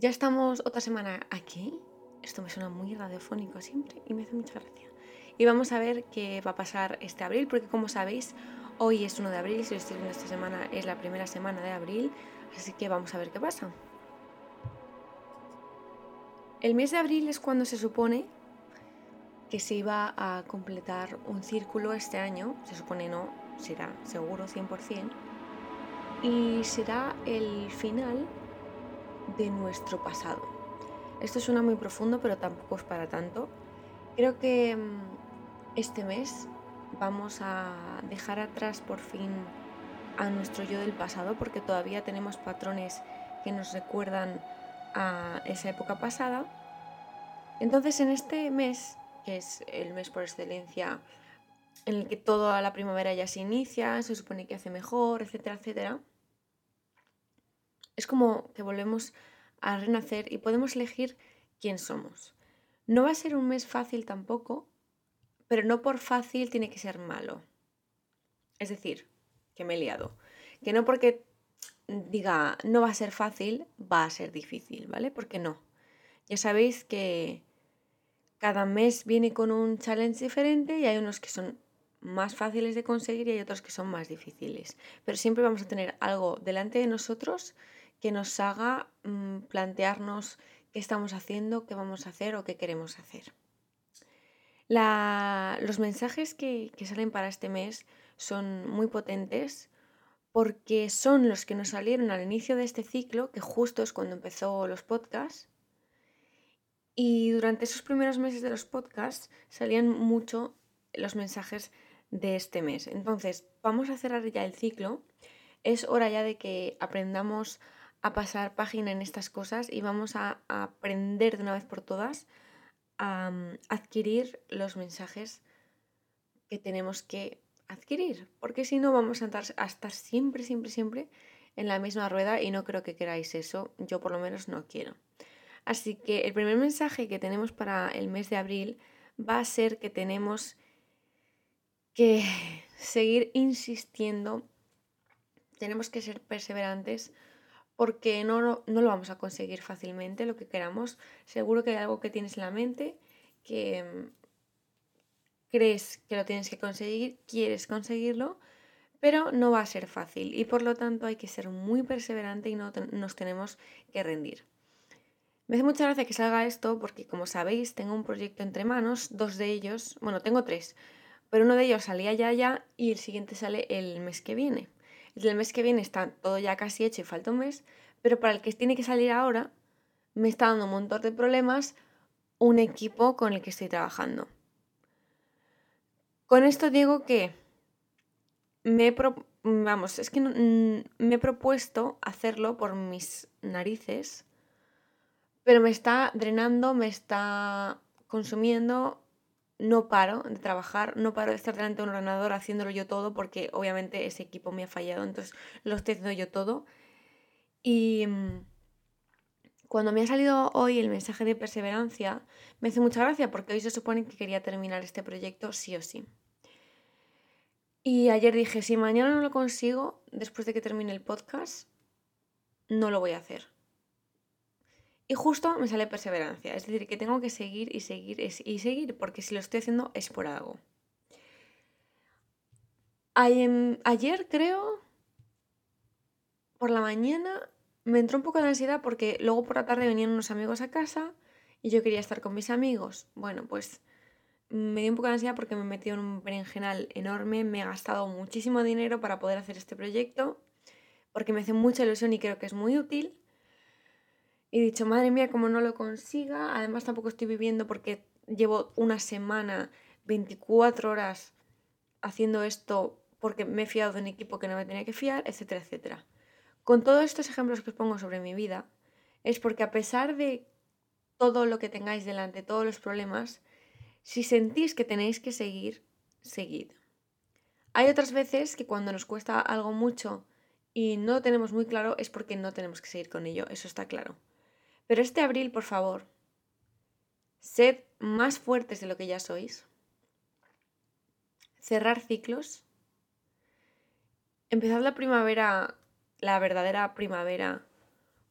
Ya estamos otra semana aquí. Esto me suena muy radiofónico siempre y me hace mucha gracia. Y vamos a ver qué va a pasar este abril, porque como sabéis, hoy es 1 de abril, si lo estoy viendo esta semana es la primera semana de abril, así que vamos a ver qué pasa. El mes de abril es cuando se supone que se iba a completar un círculo este año, se supone no, será seguro 100%, y será el final de nuestro pasado. Esto suena muy profundo, pero tampoco es para tanto. Creo que mm, este mes vamos a dejar atrás por fin a nuestro yo del pasado, porque todavía tenemos patrones que nos recuerdan a esa época pasada. Entonces en este mes, que es el mes por excelencia en el que toda la primavera ya se inicia, se supone que hace mejor, etcétera, etcétera, es como que volvemos a renacer y podemos elegir quién somos. No va a ser un mes fácil tampoco, pero no por fácil tiene que ser malo. Es decir, que me he liado. Que no porque diga no va a ser fácil, va a ser difícil, ¿vale? Porque no. Ya sabéis que cada mes viene con un challenge diferente y hay unos que son más fáciles de conseguir y hay otros que son más difíciles. Pero siempre vamos a tener algo delante de nosotros que nos haga mm, plantearnos qué estamos haciendo, qué vamos a hacer o qué queremos hacer. los mensajes que, que salen para este mes son muy potentes porque son los que nos salieron al inicio de este ciclo, que justo es cuando empezó los podcasts. Y durante esos primeros meses de los podcasts salían mucho los mensajes de este mes. Entonces, vamos a cerrar ya el ciclo. Es hora ya de que aprendamos a pasar página en estas cosas y vamos a, aprender de una vez por todas a, mm, adquirir los mensajes que tenemos que adquirir, porque si no vamos a estar, a estar siempre, siempre, siempre en la misma rueda y no creo que queráis eso, yo por lo menos no quiero. Así que el primer mensaje que tenemos para el mes de abril va a ser que tenemos que seguir insistiendo, tenemos que ser perseverantes porque no, no, lo vamos a conseguir fácilmente, lo que queramos. Seguro que hay algo que tienes en la mente que mm, crees que lo tienes que conseguir, quieres conseguirlo, pero no va a ser fácil y por lo tanto hay que ser muy perseverante y no nos tenemos que rendir. Me hace mucha gracia que salga esto porque como sabéis tengo un proyecto entre manos, dos de ellos, bueno tengo tres, pero uno de ellos salía ya ya y el siguiente sale el mes que viene. El mes que viene está todo ya casi hecho y falta un mes, pero para el que tiene que salir ahora me está dando un montón de problemas un equipo con el que estoy trabajando. Con esto digo que me he, vamos, es que mm, me he propuesto hacerlo por mis narices, pero me está drenando, me está consumiendo no paro de trabajar, no paro de estar delante de un ordenador haciéndolo yo todo porque obviamente ese equipo me ha fallado, entonces lo estoy haciendo yo todo. Y mm, cuando me ha salido hoy el mensaje de perseverancia, me hace mucha gracia porque hoy se supone que quería terminar este proyecto sí o sí. Y ayer dije, si mañana no lo consigo, después de que termine el podcast, no lo voy a hacer. Y justo me sale perseverancia, es decir, que tengo que seguir y seguir y seguir, porque si lo estoy haciendo es por algo. Ayer creo, por la mañana, me entró un poco de ansiedad porque luego por la tarde venían unos amigos a casa y yo quería estar con mis amigos. Bueno, pues me dio un poco de ansiedad porque me he metido en un berenjenal enorme, me he gastado muchísimo dinero para poder hacer este proyecto, porque me hace mucha ilusión y creo que es muy útil y he dicho, madre mía, como no lo consiga, además tampoco estoy viviendo porque llevo una semana, 24 horas haciendo esto porque me he fiado de un equipo que no me tenía que fiar, etcétera, etcétera. Con todos estos ejemplos que os pongo sobre mi vida, es porque a pesar de todo lo que tengáis delante, todos los problemas, si sentís que tenéis que seguir, seguid. Hay otras veces que cuando nos cuesta algo mucho y no lo tenemos muy claro es porque no tenemos que seguir con ello, eso está claro. Pero este abril, por favor, sed más fuertes de lo que ya sois. Cerrar ciclos. Empezad la primavera, la verdadera primavera,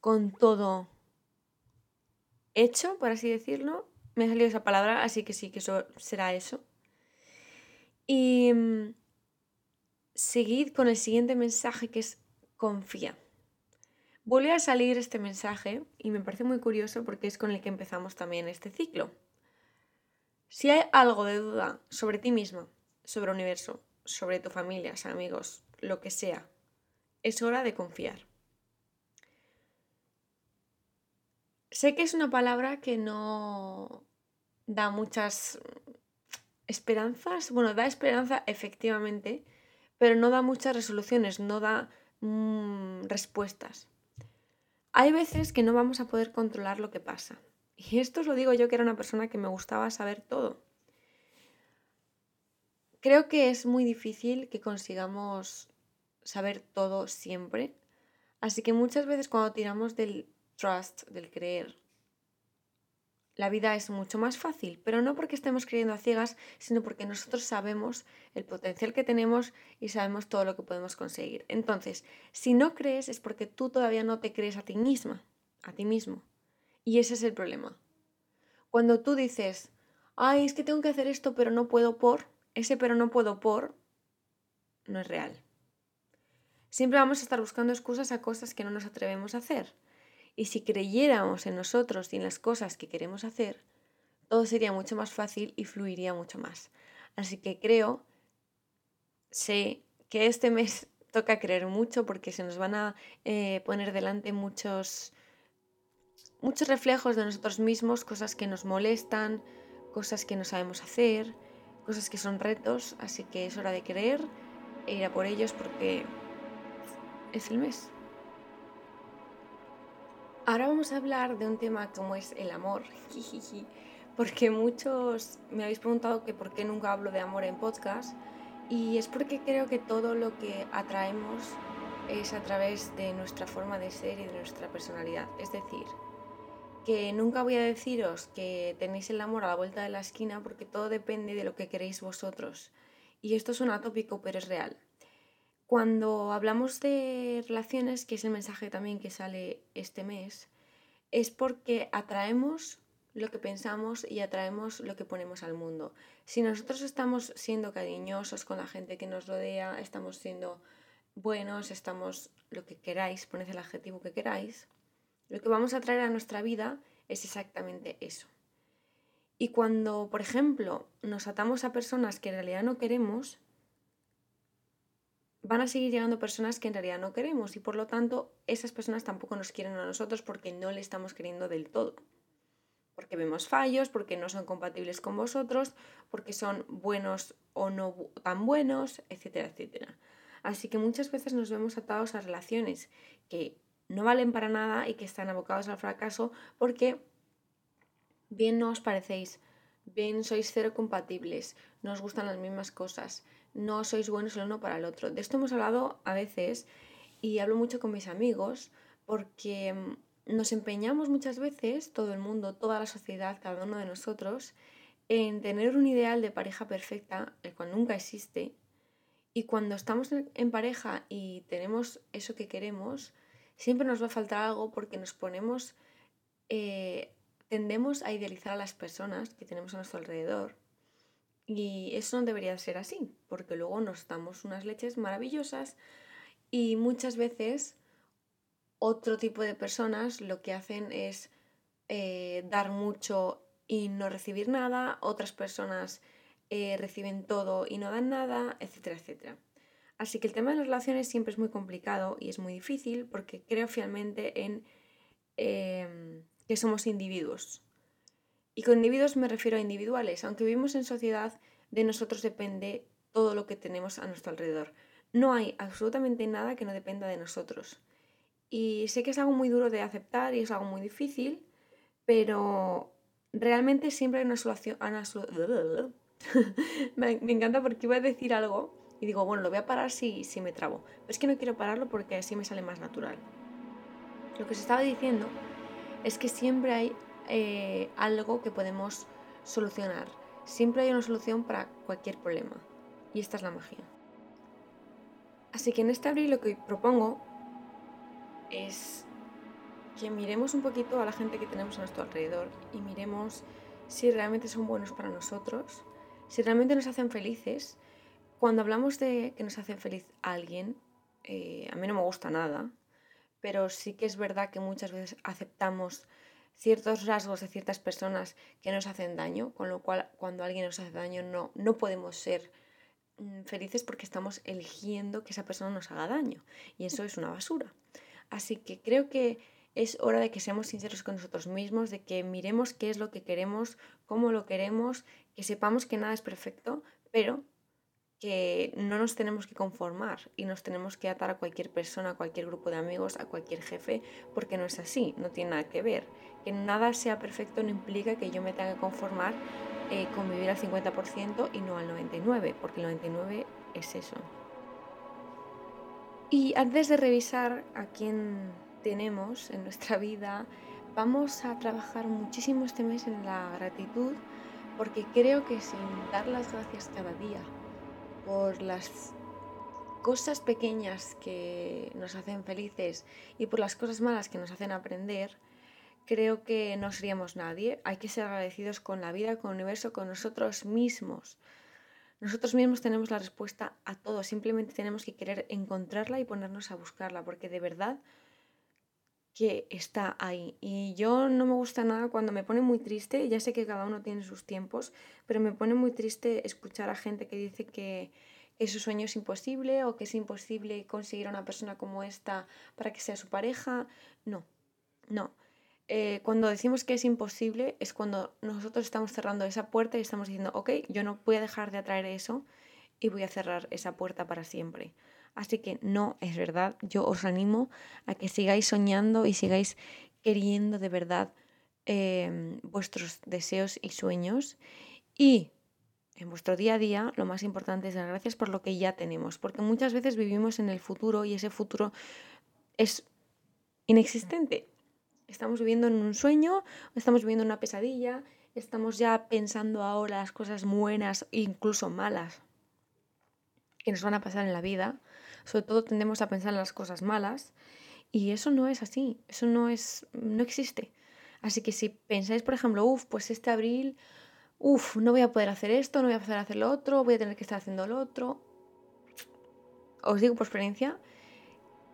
con todo hecho, por así decirlo. Me ha salido esa palabra, así que sí, que eso será eso. Y mm, seguid con el siguiente mensaje que es confía. Vuelve a salir este mensaje y me parece muy curioso porque es con el que empezamos también este ciclo. Si hay algo de duda sobre ti mismo, sobre el universo, sobre tu familia, amigos, lo que sea, es hora de confiar. Sé que es una palabra que no da muchas esperanzas. Bueno, da esperanza efectivamente, pero no da muchas resoluciones, no da mm, respuestas. Hay veces que no vamos a poder controlar lo que pasa. Y esto os lo digo yo que era una persona que me gustaba saber todo. Creo que es muy difícil que consigamos saber todo siempre. Así que muchas veces cuando tiramos del trust, del creer. La vida es mucho más fácil, pero no porque estemos creyendo a ciegas, sino porque nosotros sabemos el potencial que tenemos y sabemos todo lo que podemos conseguir. Entonces, si no crees es porque tú todavía no te crees a ti misma, a ti mismo. Y ese es el problema. Cuando tú dices, ay, es que tengo que hacer esto, pero no puedo por, ese pero no puedo por no es real. Siempre vamos a estar buscando excusas a cosas que no nos atrevemos a hacer. Y si creyéramos en nosotros y en las cosas que queremos hacer, todo sería mucho más fácil y fluiría mucho más. Así que creo, sé que este mes toca creer mucho porque se nos van a eh, poner delante muchos, muchos reflejos de nosotros mismos, cosas que nos molestan, cosas que no sabemos hacer, cosas que son retos, así que es hora de creer e ir a por ellos porque es el mes. Ahora vamos a hablar de un tema como es el amor, porque muchos me habéis preguntado que por qué nunca hablo de amor en podcast y es porque creo que todo lo que atraemos es a través de nuestra forma de ser y de nuestra personalidad. Es decir, que nunca voy a deciros que tenéis el amor a la vuelta de la esquina porque todo depende de lo que queréis vosotros. Y esto es un atópico, pero es real. Cuando hablamos de relaciones, que es el mensaje también que sale este mes, es porque atraemos lo que pensamos y atraemos lo que ponemos al mundo. Si nosotros estamos siendo cariñosos con la gente que nos rodea, estamos siendo buenos, estamos lo que queráis, poned el adjetivo que queráis, lo que vamos a traer a nuestra vida es exactamente eso. Y cuando, por ejemplo, nos atamos a personas que en realidad no queremos, van a seguir llegando personas que en realidad no queremos y por lo tanto esas personas tampoco nos quieren a nosotros porque no le estamos queriendo del todo. Porque vemos fallos, porque no son compatibles con vosotros, porque son buenos o no tan buenos, etcétera, etcétera. Así que muchas veces nos vemos atados a relaciones que no valen para nada y que están abocados al fracaso porque bien no os parecéis, bien sois cero compatibles, no os gustan las mismas cosas, no sois buenos el uno para el otro. De esto hemos hablado a veces y hablo mucho con mis amigos porque mm, nos empeñamos muchas veces, todo el mundo, toda la sociedad, cada uno de nosotros, en tener un ideal de pareja perfecta, el cual nunca existe. Y cuando estamos en pareja y tenemos eso que queremos, siempre nos va a faltar algo porque nos ponemos, eh, tendemos a idealizar a las personas que tenemos a nuestro alrededor y eso no debería ser así, porque luego nos damos unas leches maravillosas y muchas veces otro tipo de personas lo que hacen es eh, dar mucho y no recibir nada, otras personas eh, reciben todo y no dan nada, etcétera, etcétera. Así que el tema de las relaciones siempre es muy complicado y es muy difícil porque creo fielmente en em, que somos individuos. Y con individuos me refiero a individuales. Aunque vivimos en sociedad, de nosotros depende todo lo que tenemos a nuestro alrededor. No hay absolutamente nada que no dependa de nosotros. Y sé que es algo muy duro de aceptar y es algo muy difícil, pero realmente siempre hay una solución... me, encanta porque iba a decir algo y digo, bueno, lo voy a parar si, si me trabo. Pero es que no quiero pararlo porque así me sale más natural. Lo que os estaba diciendo es que siempre hay eh, algo que podemos solucionar. Siempre hay una solución para cualquier problema. Y esta es la magia. Así que en este abril lo que propongo es que miremos un poquito a la gente que tenemos a nuestro alrededor y miremos si realmente son buenos para nosotros, si realmente nos hacen felices. Cuando hablamos de que nos hace feliz alguien, eh, a mí no me gusta nada, pero sí que es verdad que muchas veces aceptamos ciertos rasgos de ciertas personas que nos hacen daño, con lo cual cuando alguien nos hace daño no, no podemos ser mm, felices porque estamos eligiendo que esa persona nos haga daño y eso es una basura. Así que creo que es hora de que seamos sinceros con nosotros mismos, de que miremos qué es lo que queremos, cómo lo queremos, que sepamos que nada es perfecto, pero que no nos tenemos que conformar y nos tenemos que atar a cualquier persona, a cualquier grupo de amigos, a cualquier jefe, porque no es así, no tiene nada que ver. Que nada sea perfecto no implica que yo me tenga que conformar eh, con vivir al 50% y no al 99%, porque el 99% es eso. Y antes de revisar a quién tenemos en nuestra vida, vamos a trabajar muchísimo este mes en la gratitud, porque creo que sin dar las gracias cada día, por las cosas pequeñas que nos hacen felices y por las cosas malas que nos hacen aprender, creo que no seríamos nadie. Hay que ser agradecidos con la vida, con el universo, con nosotros mismos. Nosotros mismos tenemos la respuesta a todo, simplemente tenemos que querer encontrarla y ponernos a buscarla, porque de verdad que está ahí. Y yo no me gusta nada cuando me pone muy triste, ya sé que cada uno tiene sus tiempos, pero me pone muy triste escuchar a gente que dice que, su sueño es imposible o que es imposible conseguir a una persona como esta para que sea su pareja. No, no. Eh, cuando decimos que es imposible es cuando nosotros estamos cerrando esa puerta y estamos diciendo, ok, yo no voy a dejar de atraer eso y voy a cerrar esa puerta para siempre. Así que no es verdad. Yo os animo a que sigáis soñando y sigáis queriendo de verdad em, vuestros deseos y sueños. Y en vuestro día a día lo más importante es dar gracias por lo que ya tenemos. Porque muchas veces vivimos en el futuro y ese futuro es inexistente. Estamos viviendo en un sueño, estamos viviendo una pesadilla, estamos ya pensando ahora las cosas buenas e incluso malas que nos van a pasar en la vida sobre todo tendemos a pensar en las cosas malas y eso no es así, eso no es, no existe. Así que si pensáis, por ejemplo, uff, pues este abril, uff, no voy a poder hacer esto, no voy a poder hacer lo otro, voy a tener que estar haciendo lo otro, os digo por experiencia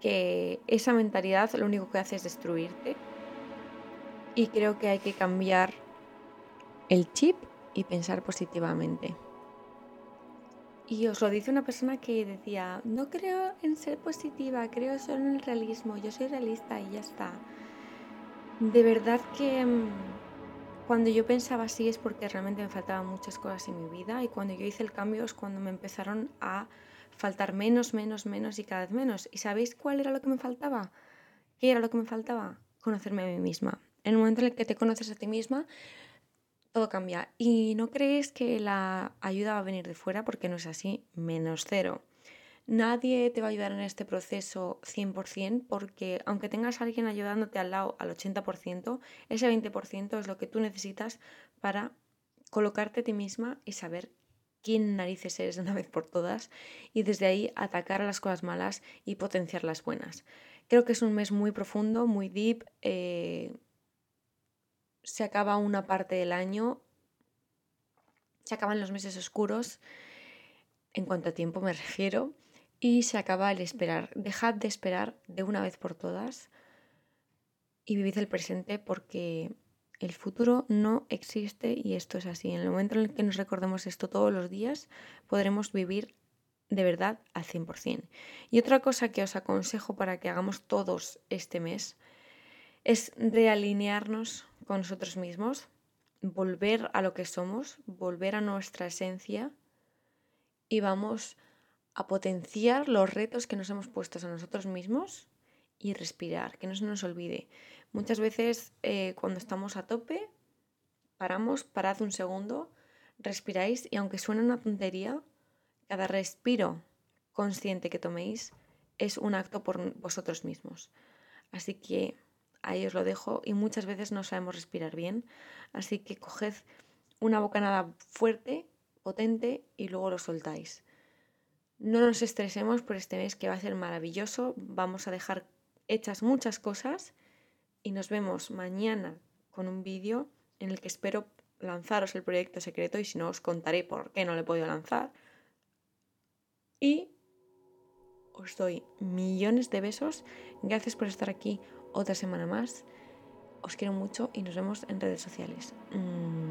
que esa mentalidad lo único que hace es destruirte y creo que hay que cambiar el chip y pensar positivamente. Y os lo dice una persona que decía, no creo en ser positiva, creo solo en el realismo, yo soy realista y ya está. De verdad que mm, cuando yo pensaba así es porque realmente me faltaban muchas cosas en mi vida y cuando yo hice el cambio es cuando me empezaron a faltar menos, menos, menos y cada vez menos. ¿Y sabéis cuál era lo que me faltaba? ¿Qué era lo que me faltaba? Conocerme a mí misma. En el momento en el que te conoces a ti misma, todo cambia. Y no crees que la ayuda va a venir de fuera porque no es así, menos cero. Nadie te va a ayudar en este proceso 100% porque aunque tengas a alguien ayudándote al lado al 80%, ese 20% es lo que tú necesitas para colocarte a ti misma y saber quién narices eres de una vez por todas y desde ahí atacar a las cosas malas y potenciar las buenas. Creo que es un mes muy profundo, muy deep. Eh, se acaba una parte del año, se acaban los meses oscuros, en cuanto a tiempo me refiero, y se acaba el esperar. Dejad de esperar de una vez por todas y vivid el presente porque el futuro no existe y esto es así. En el momento en el que nos recordemos esto todos los días, podremos vivir de verdad al 100%. Y otra cosa que os aconsejo para que hagamos todos este mes es realinearnos con nosotros mismos, volver a lo que somos, volver a nuestra esencia y vamos a potenciar los retos que nos hemos puesto a nosotros mismos y respirar, que no se nos olvide. Muchas veces eh, cuando estamos a tope, paramos, parad un segundo, respiráis y aunque suene una tontería, cada respiro consciente que toméis es un acto por vosotros mismos. Así que ahí os lo dejo, y muchas veces no sabemos respirar bien. Así que coged una bocanada fuerte, potente, y luego lo soltáis. No nos estresemos por este mes que va a ser maravilloso. Vamos a dejar hechas muchas cosas y nos vemos mañana con un vídeo en el que espero lanzaros el proyecto secreto y si no os contaré por qué no lo he podido lanzar. Y os doy millones de besos. Gracias por estar aquí otra semana más. Os quiero mucho y nos vemos en redes sociales. Mm.